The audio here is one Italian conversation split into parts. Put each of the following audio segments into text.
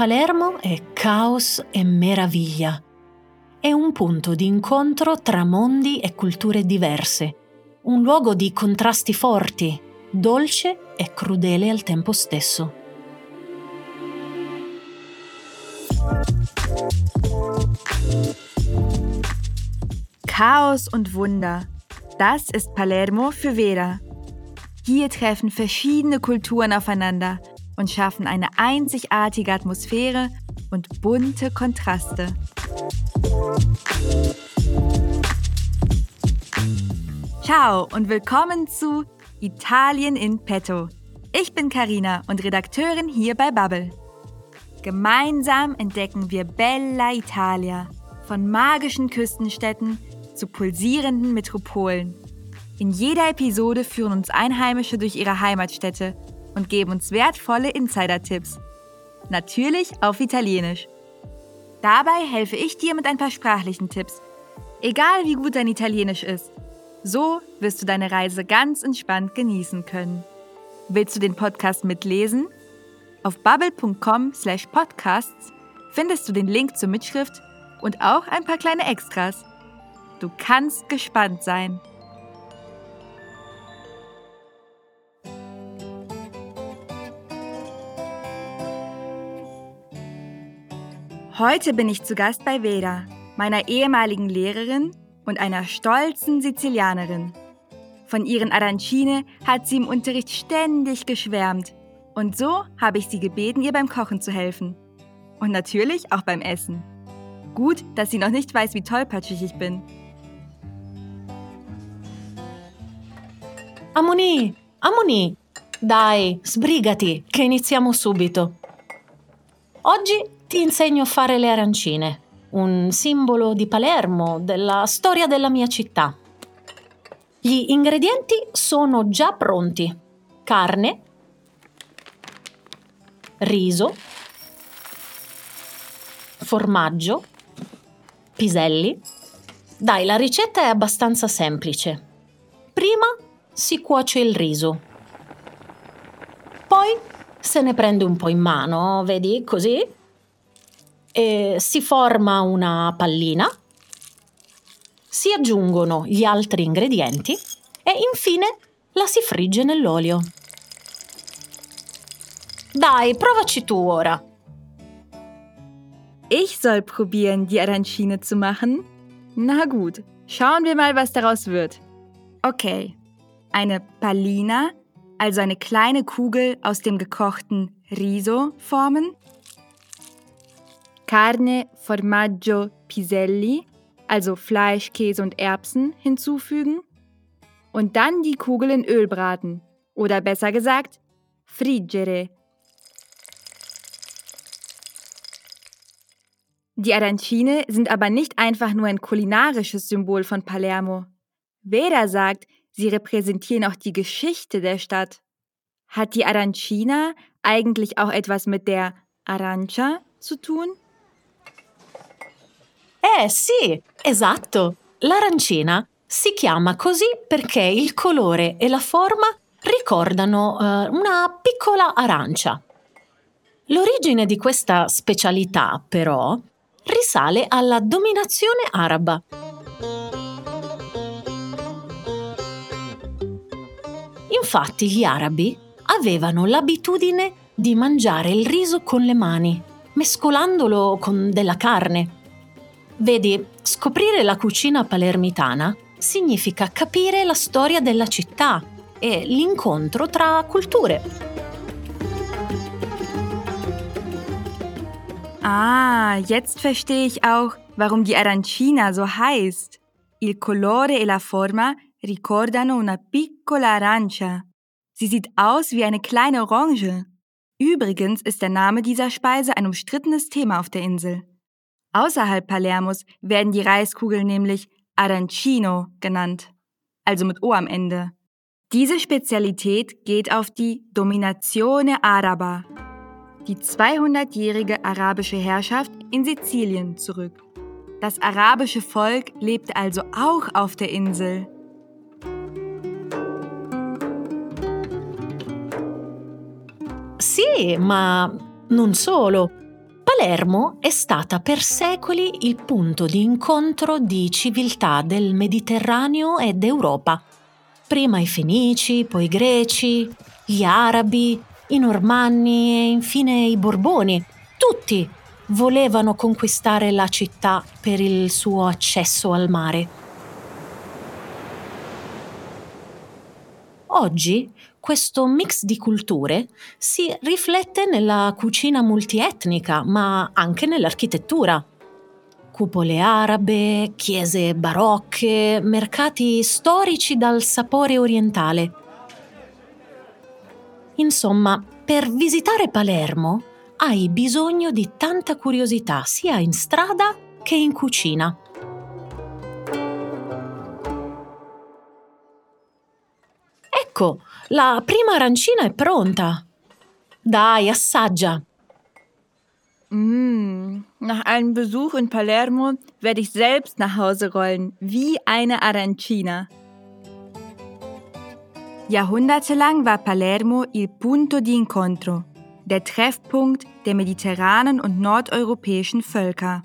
Palermo è caos e meraviglia. È un punto di incontro tra mondi e culture diverse, un luogo di contrasti forti, dolce e crudele al tempo stesso. Chaos und Wunder. Das ist Palermo für Vera. Hier treffen verschiedene Kulturen aufeinander und schaffen eine einzigartige Atmosphäre und bunte Kontraste. Ciao und willkommen zu Italien in Petto. Ich bin Karina und Redakteurin hier bei Bubble. Gemeinsam entdecken wir Bella Italia, von magischen Küstenstädten zu pulsierenden Metropolen. In jeder Episode führen uns Einheimische durch ihre Heimatstädte und geben uns wertvolle Insider-Tipps. Natürlich auf Italienisch. Dabei helfe ich dir mit ein paar sprachlichen Tipps. Egal wie gut dein Italienisch ist. So wirst du deine Reise ganz entspannt genießen können. Willst du den Podcast mitlesen? Auf bubble.com/podcasts findest du den Link zur Mitschrift und auch ein paar kleine Extras. Du kannst gespannt sein. Heute bin ich zu Gast bei Vera, meiner ehemaligen Lehrerin und einer stolzen Sizilianerin. Von ihren Arancine hat sie im Unterricht ständig geschwärmt. Und so habe ich sie gebeten, ihr beim Kochen zu helfen. Und natürlich auch beim Essen. Gut, dass sie noch nicht weiß, wie tollpatschig ich bin. Amoni, Amoni, dai, sbrigati, che iniziamo subito. Oggi ti insegno a fare le arancine, un simbolo di Palermo, della storia della mia città. Gli ingredienti sono già pronti. Carne, riso, formaggio, piselli. Dai, la ricetta è abbastanza semplice. Prima si cuoce il riso. Poi se ne prende un po' in mano, vedi, così, eh, si forma una pallina, si aggiungono gli altri ingredienti e infine la si frigge nell'olio. Dai, provaci tu ora. Ich soll probieren, die Arancine zu machen? Na gut, schauen wir mal, was daraus wird. Okay, eine Pallina, also eine kleine Kugel aus dem gekochten Riso formen. Carne, Formaggio, Piselli, also Fleisch, Käse und Erbsen, hinzufügen und dann die Kugel in Öl braten oder besser gesagt friggere. Die Arancine sind aber nicht einfach nur ein kulinarisches Symbol von Palermo. Vera sagt, sie repräsentieren auch die Geschichte der Stadt. Hat die Arancina eigentlich auch etwas mit der Arancia zu tun? Eh sì, esatto. L'arancina si chiama così perché il colore e la forma ricordano eh, una piccola arancia. L'origine di questa specialità, però, risale alla dominazione araba. Infatti gli arabi avevano l'abitudine di mangiare il riso con le mani, mescolandolo con della carne Vedi, scoprire la cucina palermitana significa capire la storia della città e l'incontro tra culture. Ah, jetzt verstehe ich auch, warum die Arancina so heißt. Il colore e la forma ricordano una piccola arancia. Sie sieht aus wie eine kleine Orange. Übrigens ist der Name dieser Speise ein umstrittenes Thema auf der Insel. Außerhalb Palermos werden die Reiskugeln nämlich Arancino genannt, also mit O am Ende. Diese Spezialität geht auf die Dominazione Araba, die 200-jährige arabische Herrschaft in Sizilien zurück. Das arabische Volk lebte also auch auf der Insel. Sì, ma non solo. Palermo è stata per secoli il punto di incontro di civiltà del Mediterraneo e d'Europa. Prima i Fenici, poi i Greci, gli Arabi, i Normanni e infine i Borboni. Tutti volevano conquistare la città per il suo accesso al mare. Oggi questo mix di culture si riflette nella cucina multietnica, ma anche nell'architettura. Cupole arabe, chiese barocche, mercati storici dal sapore orientale. Insomma, per visitare Palermo hai bisogno di tanta curiosità sia in strada che in cucina. Ecco, la prima arancina è pronta. Dai, assaggia. Mmh, nach einem Besuch in Palermo werde ich selbst nach Hause rollen, wie eine Arancina. Jahrhundertelang war Palermo il punto di incontro, der Treffpunkt der mediterranen und nordeuropäischen Völker.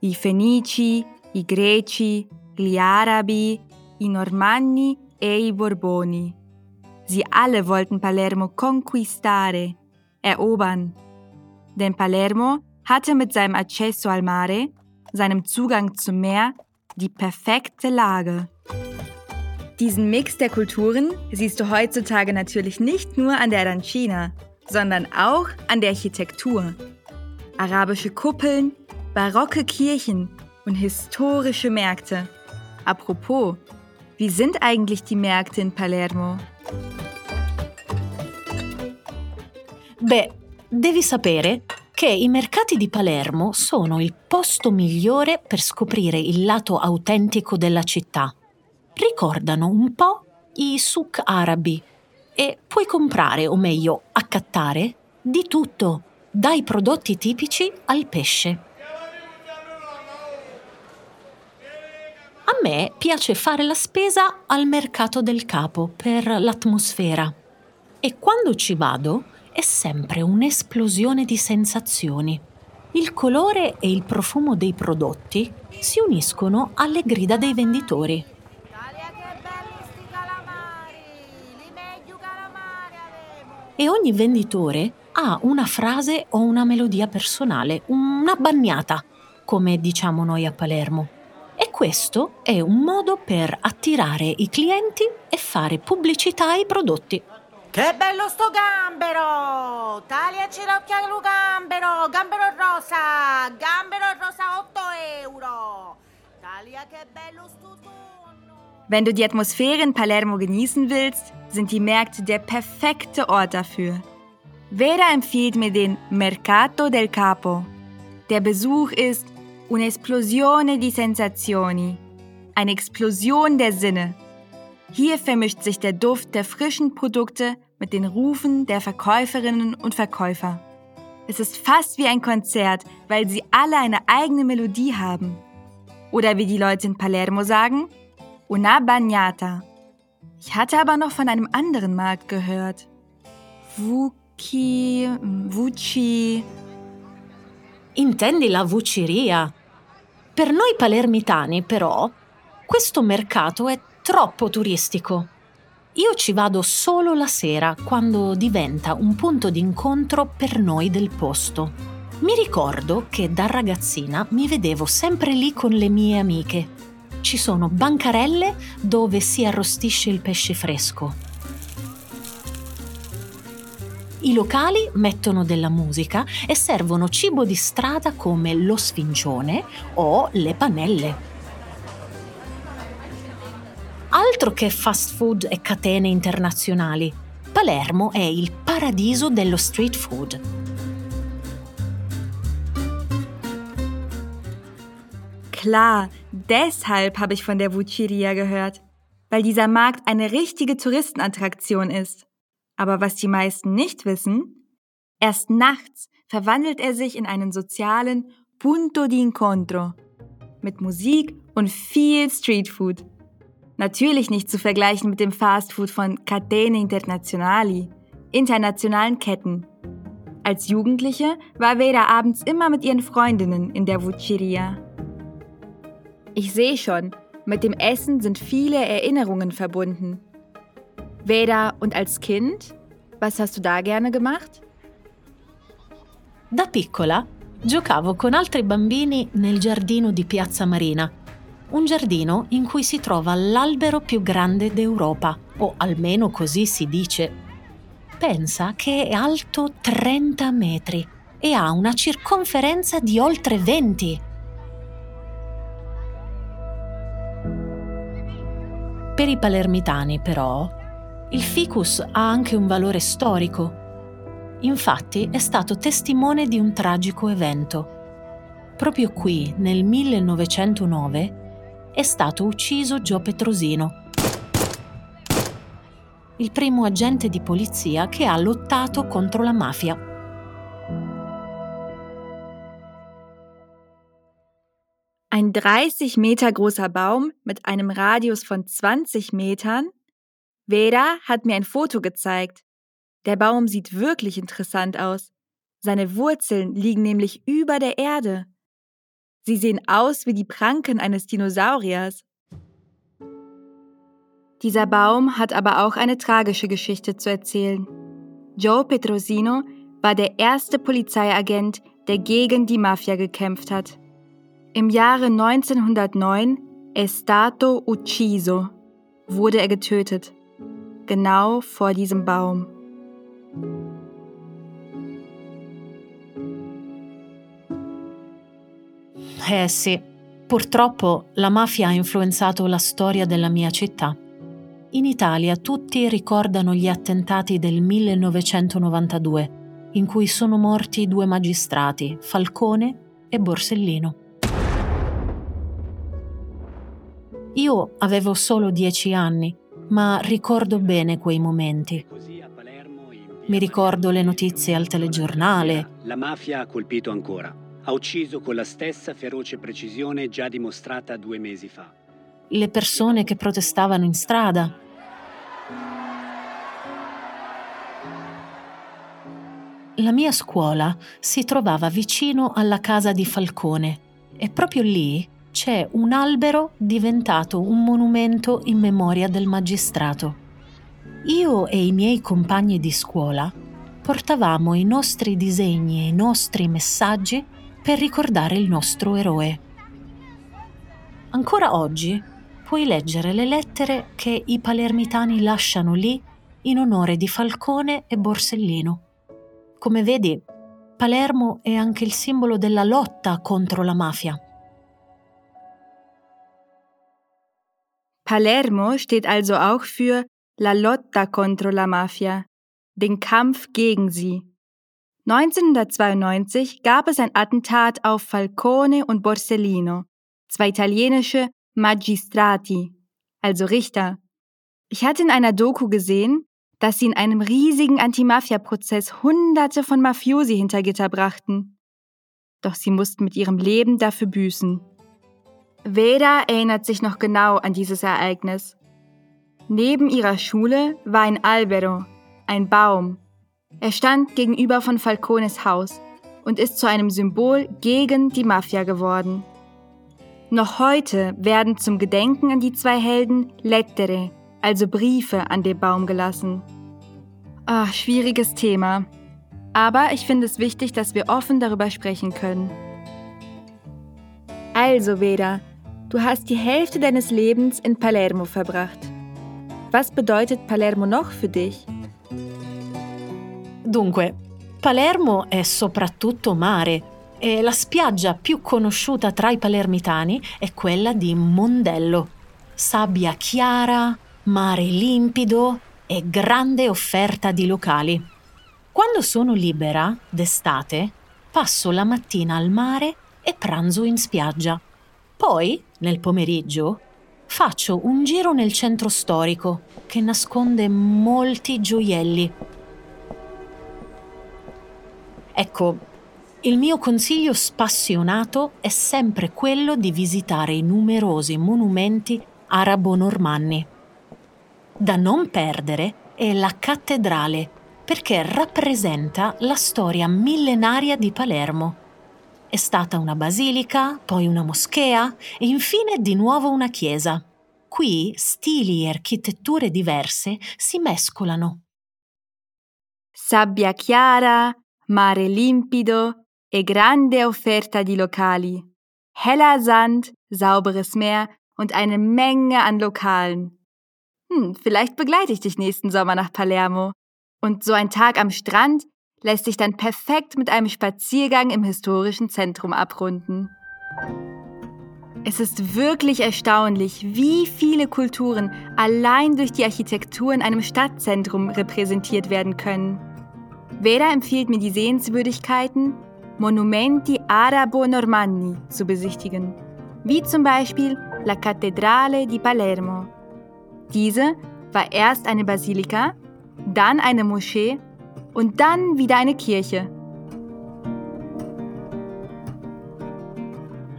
I Fenici, i Greci, gli Arabi, i Normanni e i Borboni. Sie alle wollten Palermo conquistare, erobern. Denn Palermo hatte mit seinem Accesso al Mare, seinem Zugang zum Meer, die perfekte Lage. Diesen Mix der Kulturen siehst du heutzutage natürlich nicht nur an der Arancina, sondern auch an der Architektur. Arabische Kuppeln, barocke Kirchen und historische Märkte. Apropos, wie sind eigentlich die Märkte in Palermo? Beh, devi sapere che i mercati di Palermo sono il posto migliore per scoprire il lato autentico della città. Ricordano un po' i souk arabi e puoi comprare, o meglio, accattare, di tutto, dai prodotti tipici al pesce. A me piace fare la spesa al mercato del capo per l'atmosfera e quando ci vado è sempre un'esplosione di sensazioni. Il colore e il profumo dei prodotti si uniscono alle grida dei venditori. E ogni venditore ha una frase o una melodia personale, una bagnata, come diciamo noi a Palermo. Questo è un modo per attirare i clienti e fare pubblicità ai prodotti. Che bello sto gambero! Tagliaci l'occhialo gambero! Gambero rosa! Gambero rosa 8 euro! Talia, che bello sto tonno! Wenn du die Atmosphäre in Palermo genießen willst, sind die Märkte der perfekte Ort dafür. Vera empfiehlt mir den Mercato del Capo. Der Besuch ist un'esplosione di sensazioni, eine Explosion der Sinne. Hier vermischt sich der Duft der frischen Produkte mit den Rufen der Verkäuferinnen und Verkäufer. Es ist fast wie ein Konzert, weil sie alle eine eigene Melodie haben. Oder wie die Leute in Palermo sagen, una bagnata. Ich hatte aber noch von einem anderen Markt gehört. Vuki, Vuci. Intendi la vuciria? Per noi palermitani, però, questo mercato è troppo turistico. Io ci vado solo la sera, quando diventa un punto d'incontro per noi del posto. Mi ricordo che da ragazzina mi vedevo sempre lì con le mie amiche. Ci sono bancarelle dove si arrostisce il pesce fresco. I locali mettono della musica e servono cibo di strada come lo sfincione o le panelle. Altro che fast food e catene internazionali. Palermo è il paradiso dello street food. Klar, deshalb habe ich von der Vuciria gehört, weil dieser Markt eine richtige Touristenattraktion ist. Aber was die meisten nicht wissen, erst nachts verwandelt er sich in einen sozialen Punto di Incontro mit Musik und viel Streetfood. Natürlich nicht zu vergleichen mit dem Fastfood von Catene Internazionali, internationalen Ketten. Als Jugendliche war Veda abends immer mit ihren Freundinnen in der Vucceria. Ich sehe schon, mit dem Essen sind viele Erinnerungen verbunden. Veda, und als Kind? Was hast du da gerne gemacht? Da piccola giocavo con altri bambini nel giardino di Piazza Marina, un giardino in cui si trova l'albero più grande d'Europa, o almeno così si dice. Pensa che è alto 30 metri e ha una circonferenza di oltre 20. Per i palermitani, però, il ficus ha anche un valore storico. Infatti è stato testimone di un tragico evento. Proprio qui, nel 1909, è stato ucciso Gio Petrosino, il primo agente di polizia che ha lottato contro la mafia. Ein 30 Meter großer Baum mit einem Radius von 20 Metern? Veda hat mir ein Foto gezeigt. Der Baum sieht wirklich interessant aus. Seine Wurzeln liegen nämlich über der Erde. Sie sehen aus wie die Pranken eines Dinosauriers. Dieser Baum hat aber auch eine tragische Geschichte zu erzählen. Joe Petrosino war der erste Polizeiagent, der gegen die Mafia gekämpft hat. Im Jahre 1909, è stato ucciso, wurde er getötet. Genau vor diesem Baum. Eh sì, purtroppo la mafia ha influenzato la storia della mia città. In Italia tutti ricordano gli attentati del 1992, in cui sono morti due magistrati, Falcone e Borsellino. Io avevo solo dieci anni, ma ricordo bene quei momenti. Mi ricordo le notizie al telegiornale. La mafia ha colpito ancora ha ucciso con la stessa feroce precisione già dimostrata due mesi fa. Le persone che protestavano in strada. La mia scuola si trovava vicino alla casa di Falcone e proprio lì c'è un albero diventato un monumento in memoria del magistrato. Io e i miei compagni di scuola portavamo i nostri disegni e i nostri messaggi per ricordare il nostro eroe. Ancora oggi puoi leggere le lettere che i palermitani lasciano lì in onore di Falcone e Borsellino. Come vedi, Palermo è anche il simbolo della lotta contro la mafia. Palermo steht also auch für la lotta contro la mafia, den Kampf gegen sie. 1992 gab es ein Attentat auf Falcone und Borsellino, zwei italienische Magistrati, also Richter. Ich hatte in einer Doku gesehen, dass sie in einem riesigen Anti-Mafia-Prozess Hunderte von Mafiosi hinter Gitter brachten. Doch sie mussten mit ihrem Leben dafür büßen. Veda erinnert sich noch genau an dieses Ereignis. Neben ihrer Schule war ein Albero, ein Baum, er stand gegenüber von Falcones Haus und ist zu einem Symbol gegen die Mafia geworden. Noch heute werden zum Gedenken an die zwei Helden Lettere, also Briefe, an den Baum gelassen. Ach, schwieriges Thema. Aber ich finde es wichtig, dass wir offen darüber sprechen können. Also, Veda, du hast die Hälfte deines Lebens in Palermo verbracht. Was bedeutet Palermo noch für dich? Dunque, Palermo è soprattutto mare e la spiaggia più conosciuta tra i palermitani è quella di Mondello. Sabbia chiara, mare limpido e grande offerta di locali. Quando sono libera, d'estate, passo la mattina al mare e pranzo in spiaggia. Poi, nel pomeriggio, faccio un giro nel centro storico che nasconde molti gioielli Ecco, il mio consiglio spassionato è sempre quello di visitare i numerosi monumenti arabo-normanni. Da non perdere è la cattedrale, perché rappresenta la storia millenaria di Palermo. È stata una basilica, poi una moschea e infine di nuovo una chiesa. Qui stili e architetture diverse si mescolano. Sabbia chiara, mare limpido e grande offerta di locali. Heller Sand, sauberes Meer und eine Menge an Lokalen. Hm, vielleicht begleite ich dich nächsten Sommer nach Palermo. Und so ein Tag am Strand lässt sich dann perfekt mit einem Spaziergang im historischen Zentrum abrunden. Es ist wirklich erstaunlich, wie viele Kulturen allein durch die Architektur in einem Stadtzentrum repräsentiert werden können. Vera empfiehlt mir die Sehenswürdigkeiten Monumenti Arabo-Normanni zu besichtigen, wie zum Beispiel La Cattedrale di Palermo. Diese war erst eine Basilika dann eine Moschee und dann wieder eine Kirche.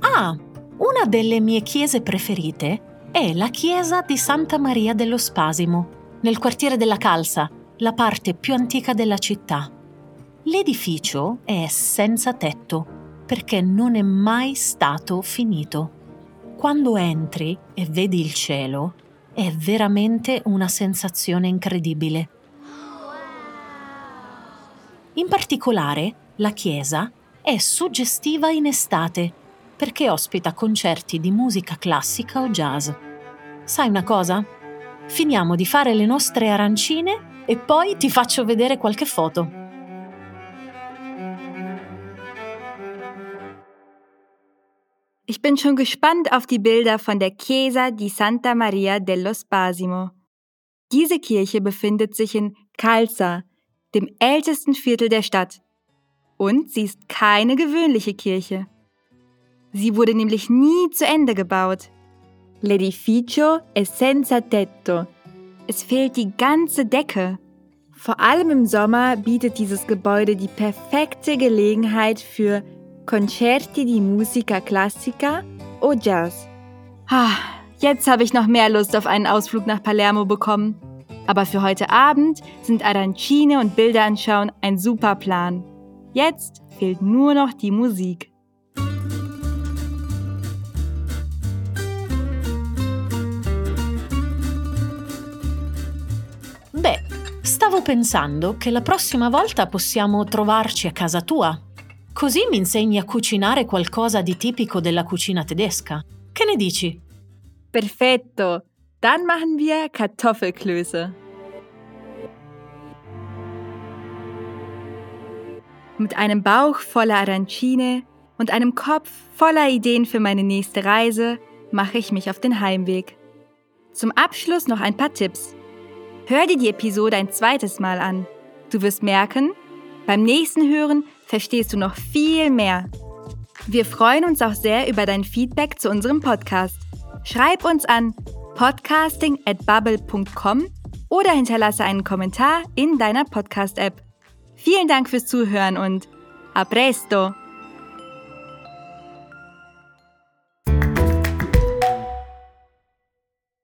Ah, una delle mie chiese preferite è la chiesa di Santa Maria dello Spasimo, nel quartiere della Calza, la parte più antica della città. L'edificio è senza tetto perché non è mai stato finito. Quando entri e vedi il cielo, è veramente una sensazione incredibile. In particolare, la chiesa è suggestiva in estate perché ospita concerti di musica classica o jazz. Sai una cosa? Finiamo di fare le nostre arancine e poi ti faccio vedere qualche foto. Ich bin schon gespannt auf die Bilder von der Chiesa di Santa Maria dello Spasimo. Diese Kirche befindet sich in Calza, dem ältesten Viertel der Stadt. Und sie ist keine gewöhnliche Kirche. Sie wurde nämlich nie zu Ende gebaut. L'edificio è senza tetto. Es fehlt die ganze Decke. Vor allem im Sommer bietet dieses Gebäude die perfekte Gelegenheit für Concerti di musica classica o Jazz. Ah, jetzt habe ich noch mehr Lust auf einen Ausflug nach Palermo bekommen. Aber für heute Abend sind Arancine und Bilder anschauen ein super Plan. Jetzt fehlt nur noch die Musik. Beh, stavo pensando che la prossima volta possiamo trovarci a casa tua. Così mi insegni a cucinare qualcosa di tipico della cucina tedesca. Che ne dici? Perfetto! Dann machen wir Kartoffelklöße. Mit einem Bauch voller Arancine und einem Kopf voller Ideen für meine nächste Reise mache ich mich auf den Heimweg. Zum Abschluss noch ein paar Tipps. Hör dir die Episode ein zweites Mal an. Du wirst merken, beim nächsten Hören verstehst du noch viel mehr. Wir freuen uns auch sehr über dein Feedback zu unserem Podcast. Schreib uns an podcasting at bubble.com oder hinterlasse einen Kommentar in deiner Podcast-App. Vielen Dank fürs Zuhören und a presto!